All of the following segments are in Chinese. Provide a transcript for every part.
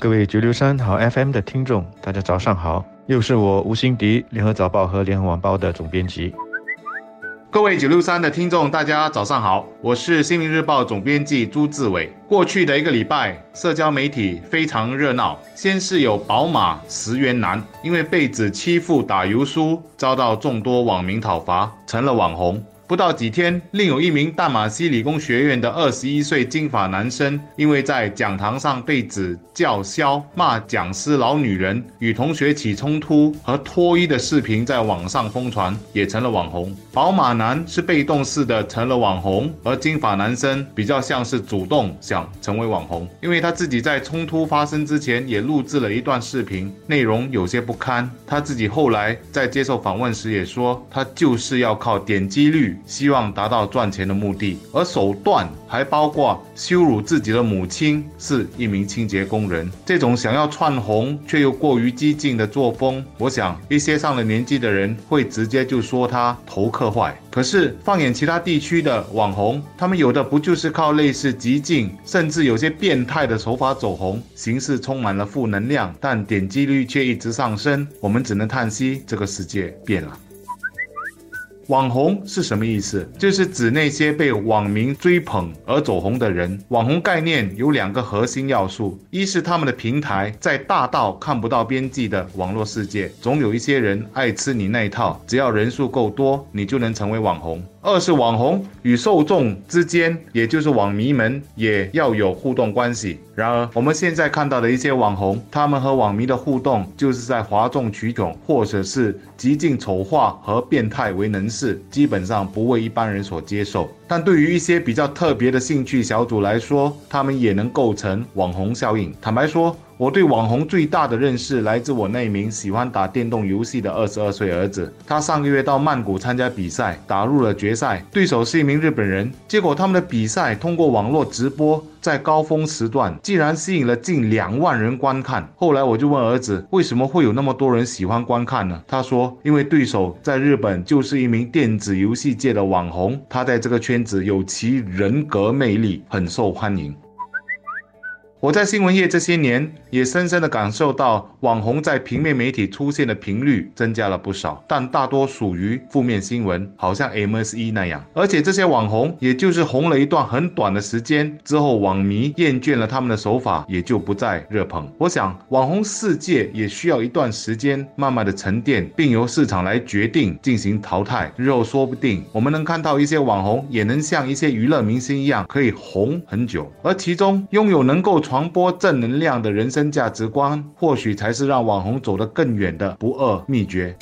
各位九六三好 FM 的听众，大家早上好，又是我吴欣迪，联合早报和联合晚报的总编辑。各位九六三的听众，大家早上好，我是新民日报总编辑朱志伟。过去的一个礼拜，社交媒体非常热闹。先是有宝马十元男，因为被指欺负打油书，遭到众多网民讨伐，成了网红。不到几天，另有一名大马锡理工学院的二十一岁金发男生，因为在讲堂上被指叫嚣、骂讲师老女人，与同学起冲突和脱衣的视频在网上疯传，也成了网红。宝马男是被动式的成了网红，而金发男生比较像是主动想成为网红，因为他自己在冲突发生之前也录制了一段视频，内容有些不堪。他自己后来在接受访问时也说，他就是要靠点击率。希望达到赚钱的目的，而手段还包括羞辱自己的母亲是一名清洁工人。这种想要窜红却又过于激进的作风，我想一些上了年纪的人会直接就说他头壳坏。可是放眼其他地区的网红，他们有的不就是靠类似激进甚至有些变态的手法走红，形式充满了负能量，但点击率却一直上升。我们只能叹息，这个世界变了。网红是什么意思？就是指那些被网民追捧而走红的人。网红概念有两个核心要素：一是他们的平台在大到看不到边际的网络世界，总有一些人爱吃你那一套，只要人数够多，你就能成为网红。二是网红与受众之间，也就是网迷们，也要有互动关系。然而，我们现在看到的一些网红，他们和网迷的互动，就是在哗众取宠，或者是极尽丑化和变态为能事，基本上不为一般人所接受。但对于一些比较特别的兴趣小组来说，他们也能构成网红效应。坦白说，我对网红最大的认识来自我那名喜欢打电动游戏的二十二岁儿子。他上个月到曼谷参加比赛，打入了决赛，对手是一名日本人。结果他们的比赛通过网络直播，在高峰时段竟然吸引了近两万人观看。后来我就问儿子，为什么会有那么多人喜欢观看呢？他说，因为对手在日本就是一名电子游戏界的网红，他在这个圈子有其人格魅力，很受欢迎。我在新闻业这些年，也深深地感受到网红在平面媒体出现的频率增加了不少，但大多属于负面新闻，好像 MSE 那样。而且这些网红，也就是红了一段很短的时间之后，网迷厌倦了他们的手法，也就不再热捧。我想，网红世界也需要一段时间，慢慢的沉淀，并由市场来决定进行淘汰。日后说不定我们能看到一些网红，也能像一些娱乐明星一样，可以红很久。而其中拥有能够。传播正能量的人生价值观，或许才是让网红走得更远的不二秘诀。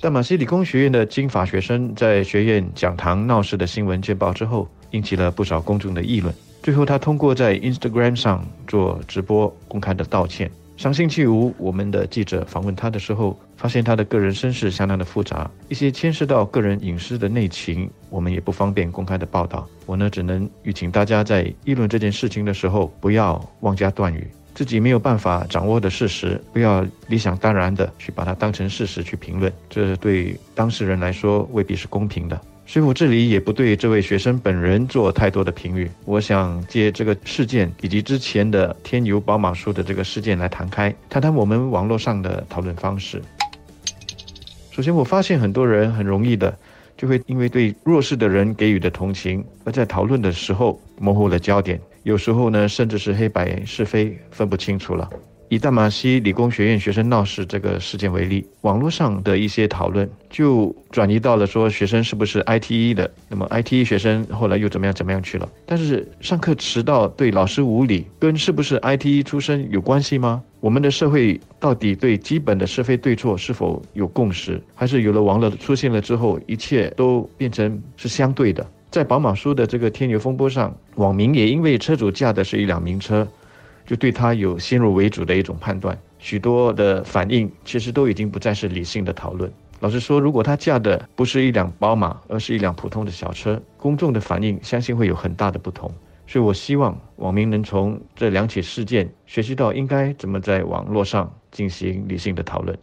但马西理工学院的金发学生在学院讲堂闹事的新闻见报之后，引起了不少公众的议论。最后，他通过在 Instagram 上做直播，公开的道歉。上星期五，我们的记者访问他的时候，发现他的个人身世相当的复杂，一些牵涉到个人隐私的内情，我们也不方便公开的报道。我呢，只能预请大家在议论这件事情的时候，不要妄加断语，自己没有办法掌握的事实，不要理想当然的去把它当成事实去评论，这对当事人来说未必是公平的。所以我这里也不对这位学生本人做太多的评语。我想借这个事件以及之前的天牛宝马书的这个事件来谈开，谈谈我们网络上的讨论方式。首先，我发现很多人很容易的就会因为对弱势的人给予的同情，而在讨论的时候模糊了焦点，有时候呢，甚至是黑白是非分不清楚了。以大马西理工学院学生闹事这个事件为例，网络上的一些讨论就转移到了说学生是不是 ITE 的，那么 ITE 学生后来又怎么样怎么样去了？但是上课迟到对老师无礼，跟是不是 ITE 出身有关系吗？我们的社会到底对基本的是非对错是否有共识，还是有了网络出现了之后，一切都变成是相对的？在宝马叔的这个天牛风波上，网民也因为车主驾的是一辆名车。就对他有先入为主的一种判断，许多的反应其实都已经不再是理性的讨论。老实说，如果他驾的不是一辆宝马，而是一辆普通的小车，公众的反应相信会有很大的不同。所以我希望网民能从这两起事件学习到应该怎么在网络上进行理性的讨论。